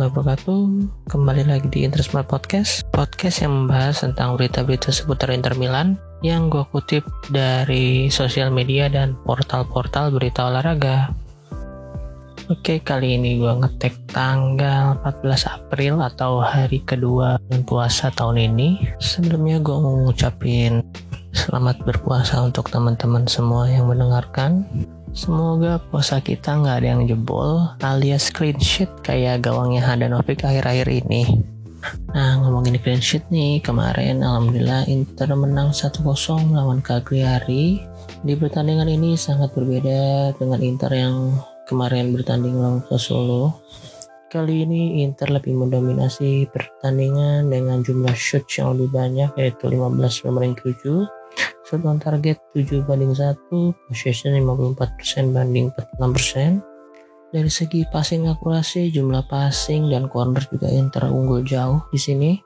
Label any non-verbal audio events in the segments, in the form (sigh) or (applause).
Warahmatullahi wabarakatuh. Kembali lagi di Intersmart Podcast. Podcast yang membahas tentang berita-berita seputar Inter Milan Yang gue kutip dari sosial media dan portal-portal berita olahraga. Oke kali ini gue ngetek tanggal 14 April atau hari kedua puasa tahun ini. Sebelumnya gue mau ngucapin selamat berpuasa untuk teman-teman semua yang mendengarkan Semoga puasa kita nggak ada yang jebol alias clean sheet kayak gawangnya Handanovic akhir-akhir ini. Nah ngomongin clean sheet nih, kemarin Alhamdulillah Inter menang 1-0 melawan Cagliari. Di pertandingan ini sangat berbeda dengan Inter yang kemarin bertanding melawan Sassuolo. Kali ini Inter lebih mendominasi pertandingan dengan jumlah shoot yang lebih banyak yaitu 15 pemain 7 Shot on target 7 banding 1, possession 54% banding 46%. Dari segi passing akurasi, jumlah passing dan corner juga Inter unggul jauh di sini.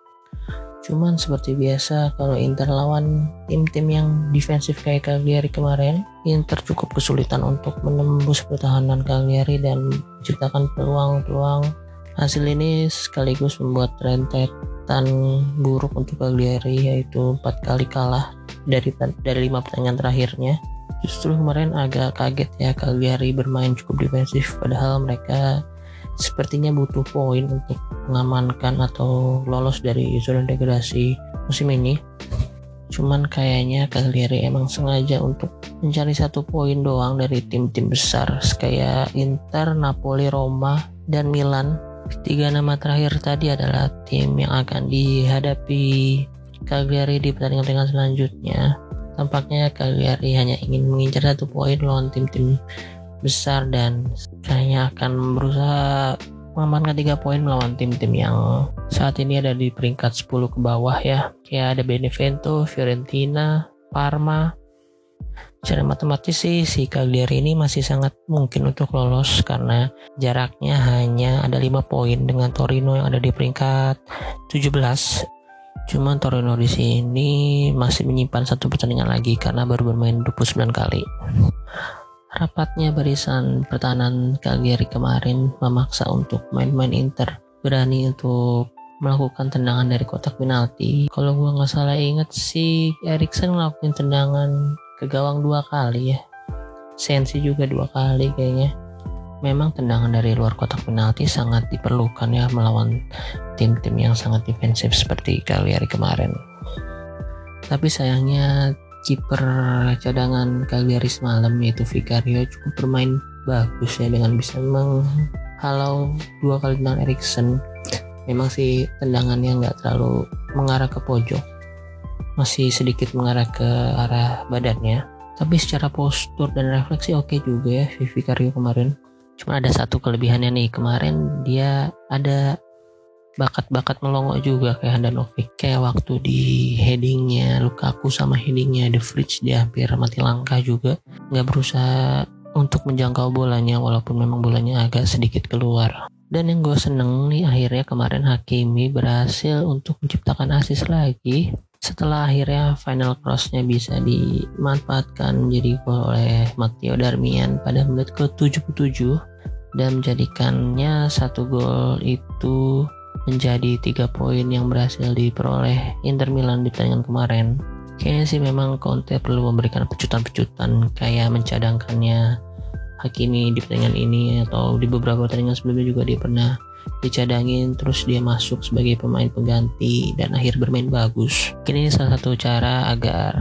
Cuman seperti biasa kalau Inter lawan tim-tim yang defensif kayak Cagliari kemarin, Inter cukup kesulitan untuk menembus pertahanan Cagliari dan menciptakan peluang-peluang. Hasil ini sekaligus membuat rentetan buruk untuk Cagliari yaitu empat kali kalah dari dari lima pertandingan terakhirnya justru kemarin agak kaget ya Cagliari bermain cukup defensif padahal mereka sepertinya butuh poin untuk mengamankan atau lolos dari zona degradasi musim ini. Cuman kayaknya Cagliari emang sengaja untuk mencari satu poin doang dari tim-tim besar kayak Inter, Napoli, Roma, dan Milan. Tiga nama terakhir tadi adalah tim yang akan dihadapi Cagliari di pertandingan selanjutnya. Tampaknya Cagliari hanya ingin mengincar satu poin lawan tim-tim besar dan kayaknya akan berusaha mengamankan tiga poin melawan tim-tim yang saat ini ada di peringkat 10 ke bawah ya. Kayak ada Benevento, Fiorentina, Parma. Secara matematis sih si Cagliari ini masih sangat mungkin untuk lolos karena jaraknya hanya ada 5 poin dengan Torino yang ada di peringkat 17 Cuman Torino di sini masih menyimpan satu pertandingan lagi karena baru bermain 29 kali. Rapatnya barisan pertahanan Cagliari kemarin memaksa untuk main-main Inter berani untuk melakukan tendangan dari kotak penalti. Kalau gua nggak salah inget sih Erikson ngelakuin tendangan ke gawang dua kali ya. Sensi juga dua kali kayaknya memang tendangan dari luar kotak penalti sangat diperlukan ya melawan tim-tim yang sangat defensif seperti Cagliari kemarin. Tapi sayangnya kiper cadangan Cagliari semalam yaitu Vicario cukup bermain bagus ya dengan bisa menghalau dua kali tendangan Erikson. Memang sih tendangannya nggak terlalu mengarah ke pojok, masih sedikit mengarah ke arah badannya. Tapi secara postur dan refleksi oke okay juga ya Vicario kemarin. Cuma ada satu kelebihannya nih kemarin dia ada bakat-bakat melongo juga kayak Handanovic. Kayak waktu di headingnya Lukaku sama headingnya The Fridge dia hampir mati langkah juga. Nggak berusaha untuk menjangkau bolanya walaupun memang bolanya agak sedikit keluar. Dan yang gue seneng nih akhirnya kemarin Hakimi berhasil untuk menciptakan asis lagi setelah akhirnya final crossnya bisa dimanfaatkan menjadi gol oleh Matteo Darmian pada menit ke-77 dan menjadikannya satu gol itu menjadi tiga poin yang berhasil diperoleh Inter Milan di pertandingan kemarin. Kayaknya sih memang Conte perlu memberikan pecutan-pecutan kayak mencadangkannya Hakimi di pertandingan ini atau di beberapa pertandingan sebelumnya juga dia pernah dicadangin terus dia masuk sebagai pemain pengganti dan akhir bermain bagus. Mungkin ini salah satu cara agar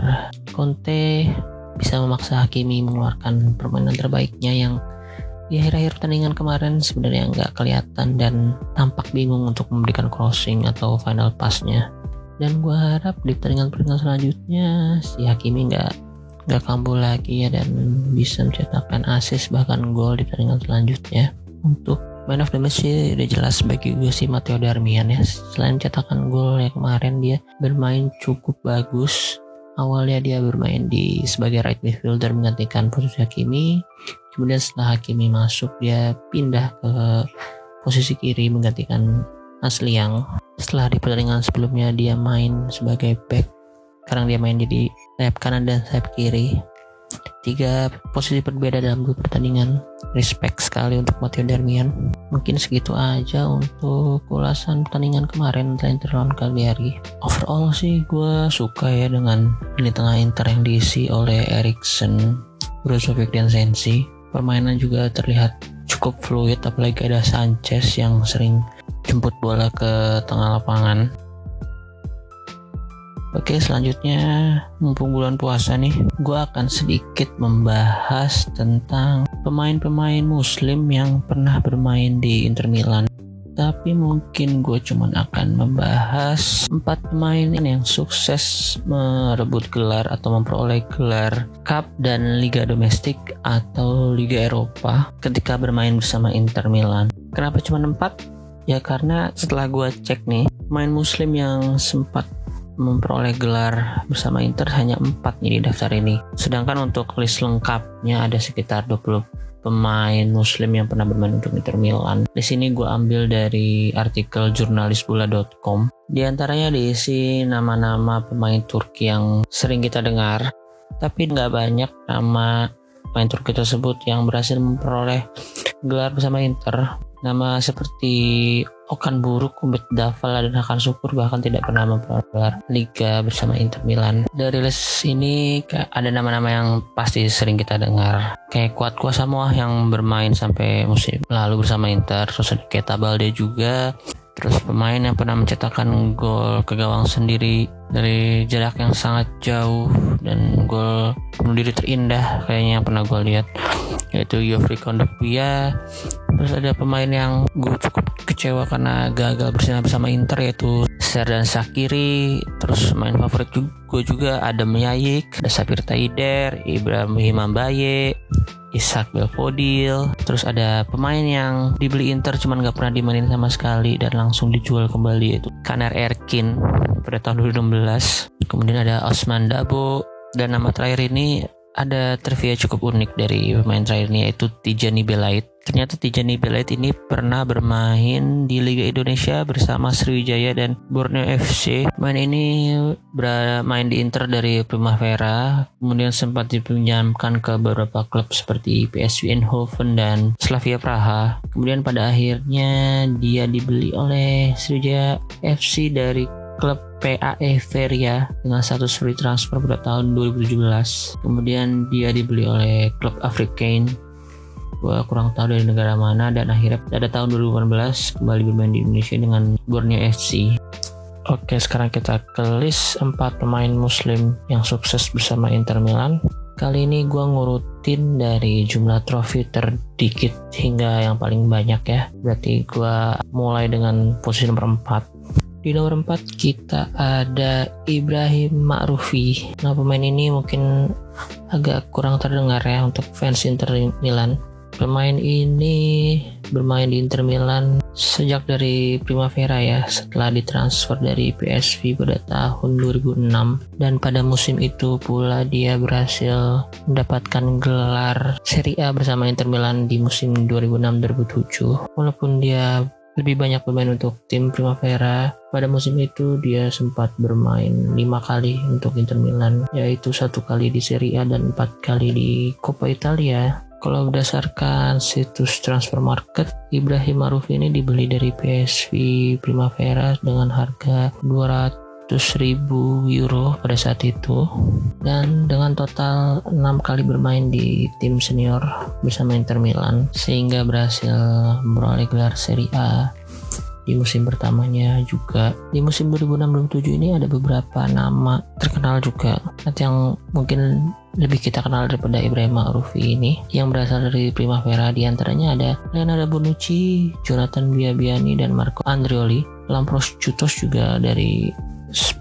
Conte bisa memaksa Hakimi mengeluarkan permainan terbaiknya yang di akhir-akhir pertandingan kemarin sebenarnya nggak kelihatan dan tampak bingung untuk memberikan crossing atau final passnya. Dan gue harap di pertandingan-pertandingan selanjutnya si Hakimi nggak nggak kambuh lagi ya dan bisa mencetakkan assist bahkan gol di pertandingan selanjutnya untuk Man of the match sih udah jelas bagi gue sih Matteo Darmian ya. Selain cetakan gol ya kemarin dia bermain cukup bagus. Awalnya dia bermain di sebagai right midfielder menggantikan posisi Hakimi. Kemudian setelah Hakimi masuk dia pindah ke posisi kiri menggantikan Asliang. Setelah di pertandingan sebelumnya dia main sebagai back. Sekarang dia main jadi sayap kanan dan sayap kiri tiga posisi berbeda dalam dua pertandingan. Respect sekali untuk Matteo Darmian. Mungkin segitu aja untuk ulasan pertandingan kemarin Inter lawan Cagliari. Overall sih gue suka ya dengan lini tengah Inter yang diisi oleh Eriksen Brozovic dan Sensi. Permainan juga terlihat cukup fluid apalagi ada Sanchez yang sering jemput bola ke tengah lapangan Oke selanjutnya mumpung bulan puasa nih gue akan sedikit membahas tentang pemain-pemain muslim yang pernah bermain di Inter Milan tapi mungkin gue cuman akan membahas empat pemain yang sukses merebut gelar atau memperoleh gelar Cup dan Liga Domestik atau Liga Eropa ketika bermain bersama Inter Milan. Kenapa cuma empat? Ya karena setelah gue cek nih, pemain muslim yang sempat memperoleh gelar bersama Inter hanya 4 nih di daftar ini. Sedangkan untuk list lengkapnya ada sekitar 20 pemain muslim yang pernah bermain untuk Inter Milan. Di sini gue ambil dari artikel jurnalisbola.com. Di antaranya diisi nama-nama pemain Turki yang sering kita dengar, tapi nggak banyak nama pemain Turki tersebut yang berhasil memperoleh gelar bersama Inter. Nama seperti Okan Buruk, Ubed Daval, dan Hakan Syukur bahkan tidak pernah memperoleh Liga bersama Inter Milan. Dari list ini ada nama-nama yang pasti sering kita dengar. Kayak Kuat Kuasa Samoa yang bermain sampai musim lalu bersama Inter. Terus ada Keta juga. Terus pemain yang pernah mencetakkan gol ke gawang sendiri dari jarak yang sangat jauh dan gol bunuh diri terindah kayaknya yang pernah gue lihat yaitu Yofri Kondogbia. Terus ada pemain yang gue cukup kecewa karena gagal bersinar bersama Inter yaitu Serdan Sakiri terus main favorit gue juga ada Yayik ada Sapir Taider Ibrahim Himambaye Ishak Belfodil terus ada pemain yang dibeli Inter cuman gak pernah dimainin sama sekali dan langsung dijual kembali yaitu Kaner Erkin pada tahun 2016 kemudian ada Osman Dabo dan nama terakhir ini ada trivia cukup unik dari pemain terakhir ini yaitu Tijani Belait. Ternyata Tijani Belait ini pernah bermain di Liga Indonesia bersama Sriwijaya dan Borneo FC. Main ini bermain di Inter dari Primavera, kemudian sempat dipinjamkan ke beberapa klub seperti PSV Eindhoven dan Slavia Praha. Kemudian pada akhirnya dia dibeli oleh Sriwijaya FC dari klub PAE Feria dengan status free transfer pada tahun 2017. Kemudian dia dibeli oleh klub Afrikain gue kurang tahu dari negara mana dan akhirnya pada tahun 2018 kembali bermain di Indonesia dengan Borneo FC. Oke, sekarang kita ke list 4 pemain muslim yang sukses bersama Inter Milan. Kali ini gue ngurutin dari jumlah trofi terdikit hingga yang paling banyak ya. Berarti gue mulai dengan posisi nomor 4 di nomor 4 kita ada Ibrahim Ma'rufi. Nah pemain ini mungkin agak kurang terdengar ya untuk fans Inter Milan. Pemain ini bermain di Inter Milan sejak dari Primavera ya setelah ditransfer dari PSV pada tahun 2006 dan pada musim itu pula dia berhasil mendapatkan gelar Serie A bersama Inter Milan di musim 2006-2007 walaupun dia lebih banyak bermain untuk tim Primavera. Pada musim itu dia sempat bermain lima kali untuk Inter Milan, yaitu satu kali di Serie A dan empat kali di Coppa Italia. Kalau berdasarkan situs transfer market, Ibrahim Maruf ini dibeli dari PSV Primavera dengan harga 200 ribu euro pada saat itu. Dan dengan total 6 kali bermain di tim senior bersama Inter Milan sehingga berhasil memperoleh gelar Serie A di musim pertamanya juga. Di musim 2006-2007 ini ada beberapa nama terkenal juga. Yang mungkin lebih kita kenal daripada Ibrahim Ma'rufi ini yang berasal dari Primavera. Di antaranya ada Leonardo Bonucci, Jonathan Biabiani dan Marco Andreoli. Lampros Cutos juga dari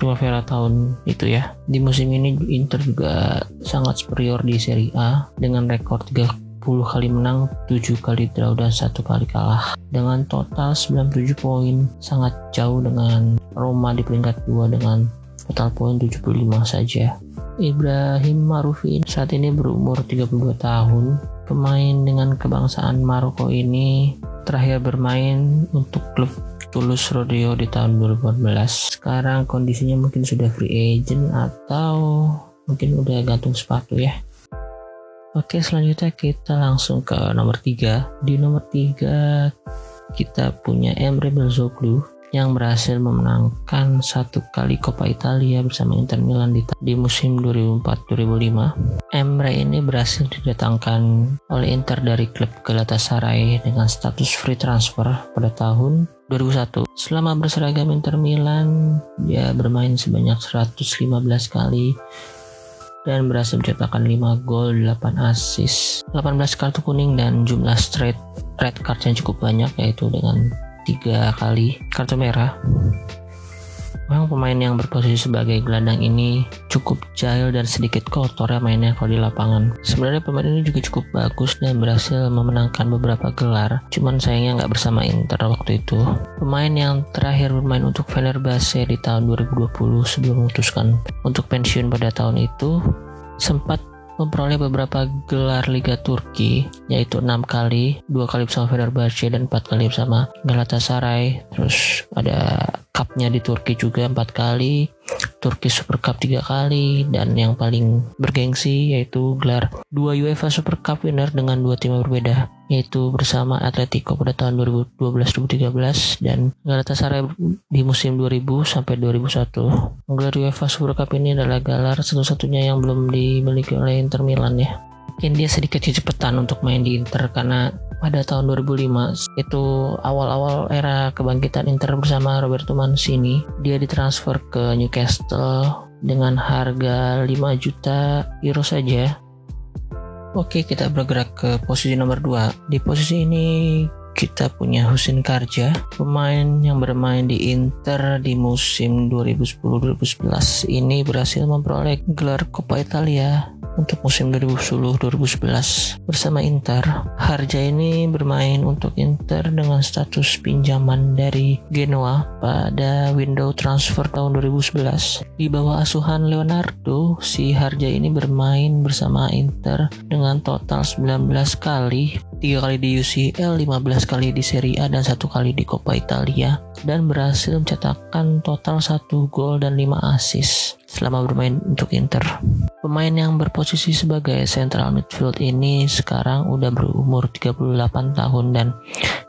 Primavera tahun itu ya. Di musim ini Inter juga sangat superior di Serie A dengan rekor 30 kali menang, 7 kali draw dan satu kali kalah. Dengan total 97 poin, sangat jauh dengan Roma di peringkat 2 dengan total poin 75 saja. Ibrahim Marufi saat ini berumur 32 tahun. Pemain dengan kebangsaan Maroko ini terakhir bermain untuk klub Tulus Rodeo di tahun 2014 sekarang kondisinya mungkin sudah free agent atau mungkin udah gantung sepatu ya. Oke selanjutnya kita langsung ke nomor 3 di nomor 3 kita punya Emre Belzoglu yang berhasil memenangkan satu kali Coppa Italia bersama Inter Milan di, di musim 2004-2005. Emre ini berhasil didatangkan oleh Inter dari klub Galatasaray dengan status free transfer pada tahun 2001. Selama berseragam Inter Milan, dia bermain sebanyak 115 kali dan berhasil mencetakkan 5 gol, 8 assist, 18 kartu kuning dan jumlah straight red card yang cukup banyak yaitu dengan tiga kali kartu merah. Memang pemain yang berposisi sebagai gelandang ini cukup jahil dan sedikit kotor ya mainnya kalau di lapangan. Sebenarnya pemain ini juga cukup bagus dan berhasil memenangkan beberapa gelar. Cuman sayangnya nggak bersama Inter waktu itu. Pemain yang terakhir bermain untuk Fenerbahce di tahun 2020 sebelum memutuskan untuk pensiun pada tahun itu sempat memperoleh beberapa gelar Liga Turki yaitu enam kali, dua kali bersama Fenerbahce dan empat kali bersama Galatasaray. Terus ada cupnya di Turki juga empat kali, Turki Super Cup tiga kali dan yang paling bergengsi yaitu gelar dua UEFA Super Cup winner dengan dua tim berbeda yaitu bersama Atletico pada tahun 2012-2013 dan Galatasaray di musim 2000 sampai 2001. Gelar UEFA Super Cup ini adalah gelar satu-satunya yang belum dimiliki oleh Inter Milan ya. Mungkin dia sedikit kecepatan untuk main di Inter karena pada tahun 2005 itu awal-awal era kebangkitan Inter bersama Roberto Mancini dia ditransfer ke Newcastle dengan harga 5 juta euro saja. Oke kita bergerak ke posisi nomor 2 di posisi ini kita punya Husin Karja, pemain yang bermain di Inter di musim 2010-2011 ini berhasil memperoleh gelar Coppa Italia untuk musim 2010-2011 bersama Inter. Harja ini bermain untuk Inter dengan status pinjaman dari Genoa pada window transfer tahun 2011. Di bawah asuhan Leonardo, si Harja ini bermain bersama Inter dengan total 19 kali, 3 kali di UCL, 15 kali di Serie A dan satu kali di Coppa Italia dan berhasil mencetakkan total satu gol dan 5 assist selama bermain untuk Inter. Pemain yang berposisi sebagai central midfield ini sekarang udah berumur 38 tahun dan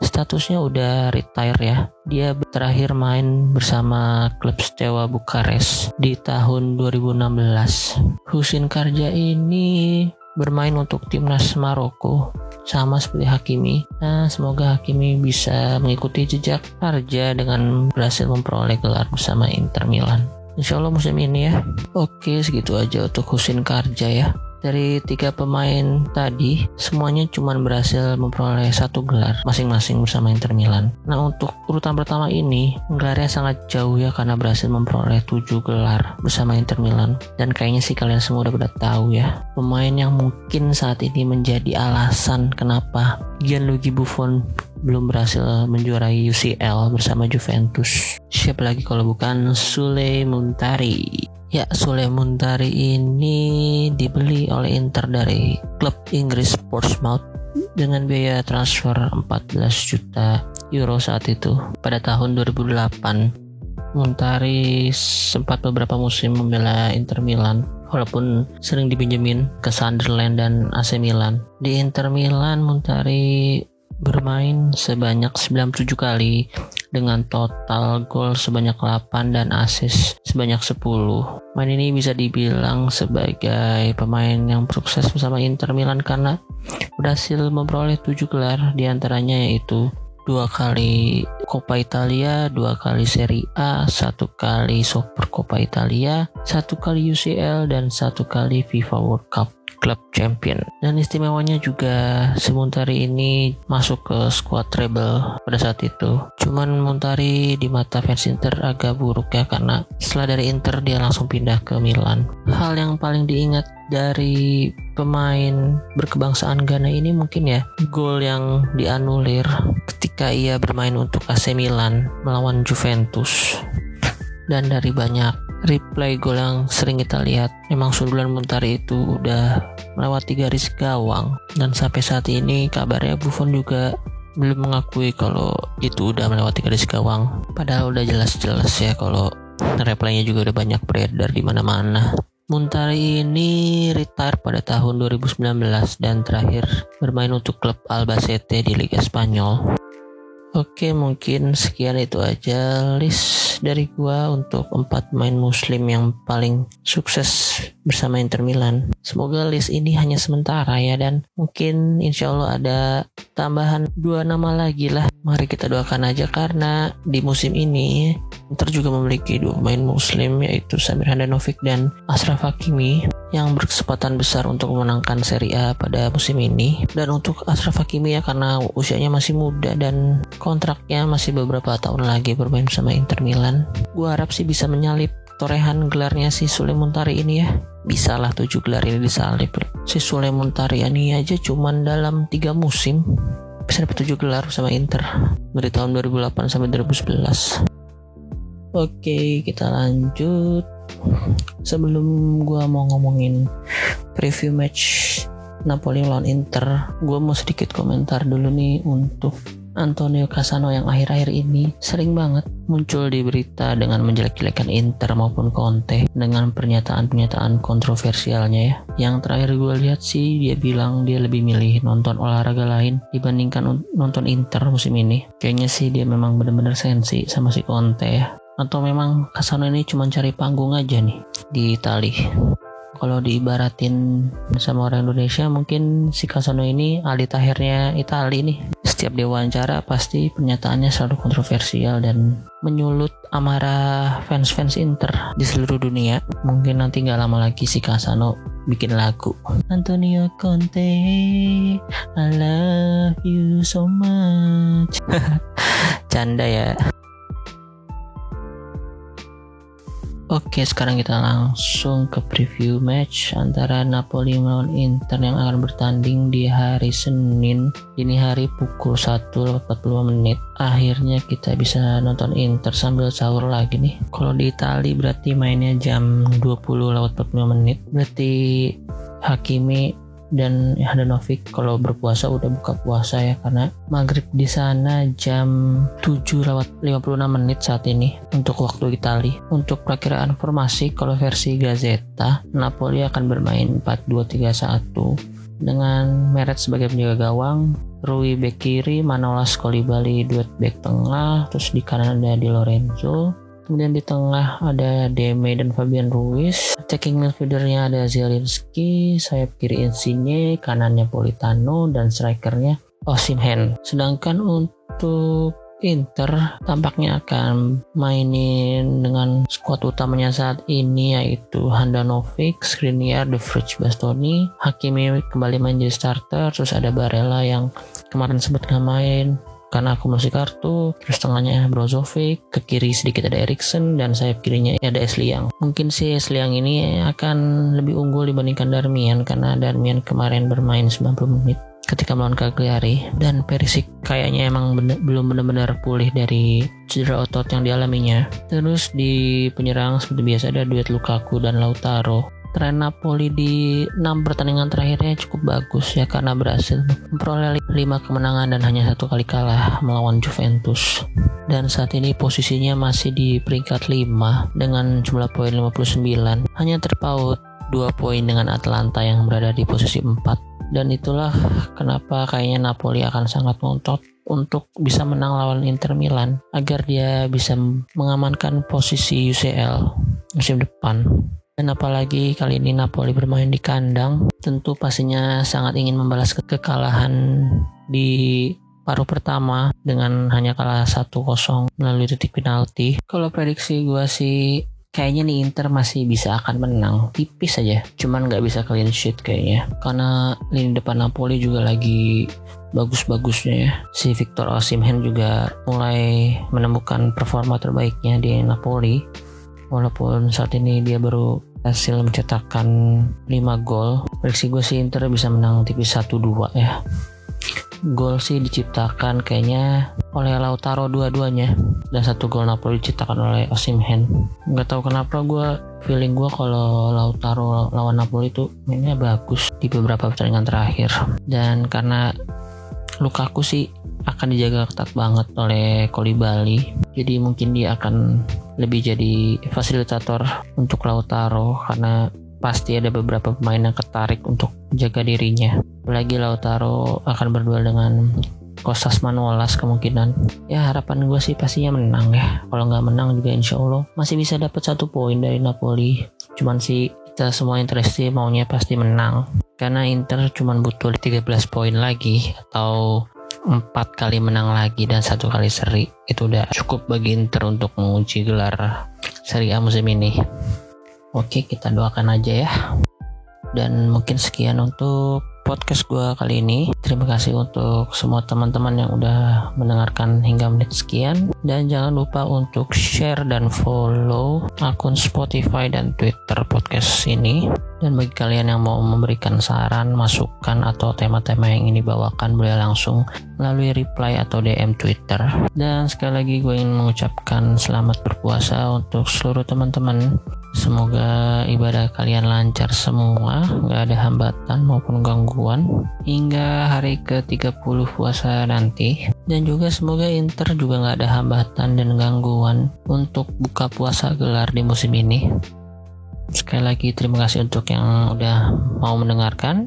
statusnya udah retire ya. Dia terakhir main bersama klub Steaua Bukares di tahun 2016. Husin Karja ini bermain untuk timnas Maroko sama seperti Hakimi. Nah, semoga Hakimi bisa mengikuti jejak Karja dengan berhasil memperoleh gelar bersama Inter Milan. Insya Allah musim ini ya. Oke, segitu aja untuk Husin Karja ya. Dari tiga pemain tadi, semuanya cuma berhasil memperoleh satu gelar masing-masing bersama Inter Milan. Nah untuk urutan pertama ini, gelarnya sangat jauh ya karena berhasil memperoleh tujuh gelar bersama Inter Milan. Dan kayaknya sih kalian semua udah pada tahu ya, pemain yang mungkin saat ini menjadi alasan kenapa Gianluigi Buffon belum berhasil menjuarai UCL bersama Juventus. Siapa lagi kalau bukan Sule Muntari. Ya, Sule Muntari ini dibeli oleh Inter dari klub Inggris Portsmouth dengan biaya transfer 14 juta euro saat itu pada tahun 2008. Muntari sempat beberapa musim membela Inter Milan walaupun sering dipinjemin ke Sunderland dan AC Milan. Di Inter Milan Muntari bermain sebanyak 97 kali dengan total gol sebanyak 8 dan assist sebanyak 10. Main ini bisa dibilang sebagai pemain yang sukses bersama Inter Milan karena berhasil memperoleh 7 gelar di antaranya yaitu dua kali Coppa Italia, dua kali Serie A, satu kali Super Coppa Italia, satu kali UCL, dan satu kali FIFA World Cup klub champion. Dan istimewanya juga si ini masuk ke squad treble pada saat itu. Cuman Muntari di mata fans Inter agak buruk ya karena setelah dari Inter dia langsung pindah ke Milan. Hal yang paling diingat dari pemain berkebangsaan Ghana ini mungkin ya gol yang dianulir ketika ia bermain untuk AC Milan melawan Juventus dan dari banyak replay gol yang sering kita lihat memang sundulan Muntari itu udah melewati garis gawang. Dan sampai saat ini kabarnya Buffon juga belum mengakui kalau itu udah melewati garis gawang. Padahal udah jelas-jelas ya kalau replaynya juga udah banyak beredar di mana-mana. Muntari ini retire pada tahun 2019 dan terakhir bermain untuk klub Albacete di Liga Spanyol. Oke, mungkin sekian itu aja list dari gua untuk empat main muslim yang paling sukses bersama Inter Milan. Semoga list ini hanya sementara ya dan mungkin insya Allah ada tambahan dua nama lagi lah. Mari kita doakan aja karena di musim ini Inter juga memiliki dua pemain muslim yaitu Samir Handanovic dan Ashraf Hakimi yang berkesempatan besar untuk memenangkan Serie A pada musim ini. Dan untuk Ashraf Hakimi ya karena usianya masih muda dan kontraknya masih beberapa tahun lagi bermain bersama Inter Milan. Gue harap sih bisa menyalip torehan gelarnya si Sule Muntari ini ya. Bisa lah tujuh gelar ini disalip. Si Sule Muntari ini aja cuman dalam tiga musim bisa dapat tujuh gelar sama Inter dari tahun 2008 sampai 2011. Oke, kita lanjut sebelum gue mau ngomongin preview match Napoli lawan Inter, gue mau sedikit komentar dulu nih untuk Antonio Casano yang akhir-akhir ini sering banget muncul di berita dengan menjelek-jelekan Inter maupun Conte dengan pernyataan-pernyataan kontroversialnya ya. Yang terakhir gue lihat sih dia bilang dia lebih milih nonton olahraga lain dibandingkan nonton Inter musim ini. Kayaknya sih dia memang bener-bener sensi sama si Conte ya atau memang Kasano ini cuma cari panggung aja nih di Itali kalau diibaratin sama orang Indonesia mungkin si Kasano ini Ali Tahirnya Itali nih. Setiap dia wawancara pasti pernyataannya selalu kontroversial dan menyulut amarah fans-fans Inter di seluruh dunia. Mungkin nanti nggak lama lagi si Kasano bikin lagu Antonio Conte I love you so much. (laughs) Canda ya Oke, sekarang kita langsung ke preview match antara Napoli melawan Inter yang akan bertanding di hari Senin ini hari pukul 1.40 menit. Akhirnya kita bisa nonton Inter sambil sahur lagi nih. Kalau di Itali berarti mainnya jam 20.45 menit. Berarti Hakimi dan Handanovic kalau berpuasa udah buka puasa ya karena maghrib di sana jam 7 lewat 56 menit saat ini untuk waktu Itali. Untuk perakiraan formasi kalau versi Gazeta, Napoli akan bermain 4-2-3-1 dengan Meret sebagai penjaga gawang, Rui bek kiri, Manolas Kolibali duet bek tengah, terus di kanan ada Di Lorenzo, Kemudian di tengah ada Deme dan Fabian Ruiz. Attacking midfieldernya ada Zielinski, sayap kiri Insigne, kanannya Politano, dan strikernya Osimhen. Sedangkan untuk Inter tampaknya akan mainin dengan skuad utamanya saat ini yaitu Handanovic, Skriniar, De Vrij, Bastoni, Hakimi kembali main jadi starter, terus ada Barella yang kemarin sempat nggak main, karena akumulasi kartu terus tengahnya Brozovic ke kiri sedikit ada Erikson dan sayap kirinya ada Esliang. Mungkin si Esliang ini akan lebih unggul dibandingkan Darmian karena Darmian kemarin bermain 90 menit ketika melawan Cagliari. Dan Perisic kayaknya emang bener, belum benar-benar pulih dari cedera otot yang dialaminya. Terus di penyerang seperti biasa ada duet Lukaku dan Lautaro tren Napoli di 6 pertandingan terakhirnya cukup bagus ya karena berhasil memperoleh 5 kemenangan dan hanya satu kali kalah melawan Juventus. Dan saat ini posisinya masih di peringkat 5 dengan jumlah poin 59, hanya terpaut 2 poin dengan Atlanta yang berada di posisi 4. Dan itulah kenapa kayaknya Napoli akan sangat ngontot untuk bisa menang lawan Inter Milan agar dia bisa mengamankan posisi UCL musim depan. Dan apalagi kali ini Napoli bermain di kandang, tentu pastinya sangat ingin membalas kekalahan di paruh pertama dengan hanya kalah 1-0 melalui titik penalti. Kalau prediksi gue sih kayaknya nih Inter masih bisa akan menang. Tipis aja cuman nggak bisa clean sheet kayaknya. Karena lini depan Napoli juga lagi bagus-bagusnya ya. Si Victor Osimhen juga mulai menemukan performa terbaiknya di Napoli walaupun saat ini dia baru hasil mencetakkan 5 gol prediksi gue sih Inter bisa menang tipis 1-2 ya. Gol sih diciptakan kayaknya oleh Lautaro dua-duanya dan satu gol Napoli diciptakan oleh Osimhen nggak tahu kenapa gue feeling gue kalau Lautaro lawan Napoli itu mainnya bagus di beberapa pertandingan terakhir. Dan karena Lukaku sih akan dijaga ketat banget oleh Kolibali jadi mungkin dia akan lebih jadi fasilitator untuk Lautaro karena pasti ada beberapa pemain yang ketarik untuk jaga dirinya. Apalagi Lautaro akan berduel dengan Kostas Manolas kemungkinan. Ya harapan gue sih pastinya menang ya. Kalau nggak menang juga insya Allah masih bisa dapat satu poin dari Napoli. Cuman sih kita semua interesti maunya pasti menang. Karena Inter cuma butuh 13 poin lagi atau empat kali menang lagi dan satu kali seri itu udah cukup bagi Inter untuk mengunci gelar Serie A musim ini. Oke kita doakan aja ya. Dan mungkin sekian untuk podcast gue kali ini. Terima kasih untuk semua teman-teman yang udah mendengarkan hingga menit sekian. Dan jangan lupa untuk share dan follow akun Spotify dan Twitter podcast ini. Dan bagi kalian yang mau memberikan saran, masukan, atau tema-tema yang ini bawakan, boleh langsung melalui reply atau DM Twitter. Dan sekali lagi gue ingin mengucapkan selamat berpuasa untuk seluruh teman-teman Semoga ibadah kalian lancar semua, nggak ada hambatan maupun gangguan hingga hari ke-30 puasa nanti. Dan juga semoga Inter juga nggak ada hambatan dan gangguan untuk buka puasa gelar di musim ini. Sekali lagi terima kasih untuk yang udah mau mendengarkan.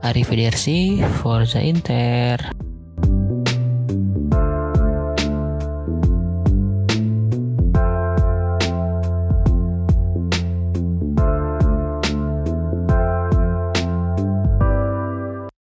Arrivederci, Forza Inter.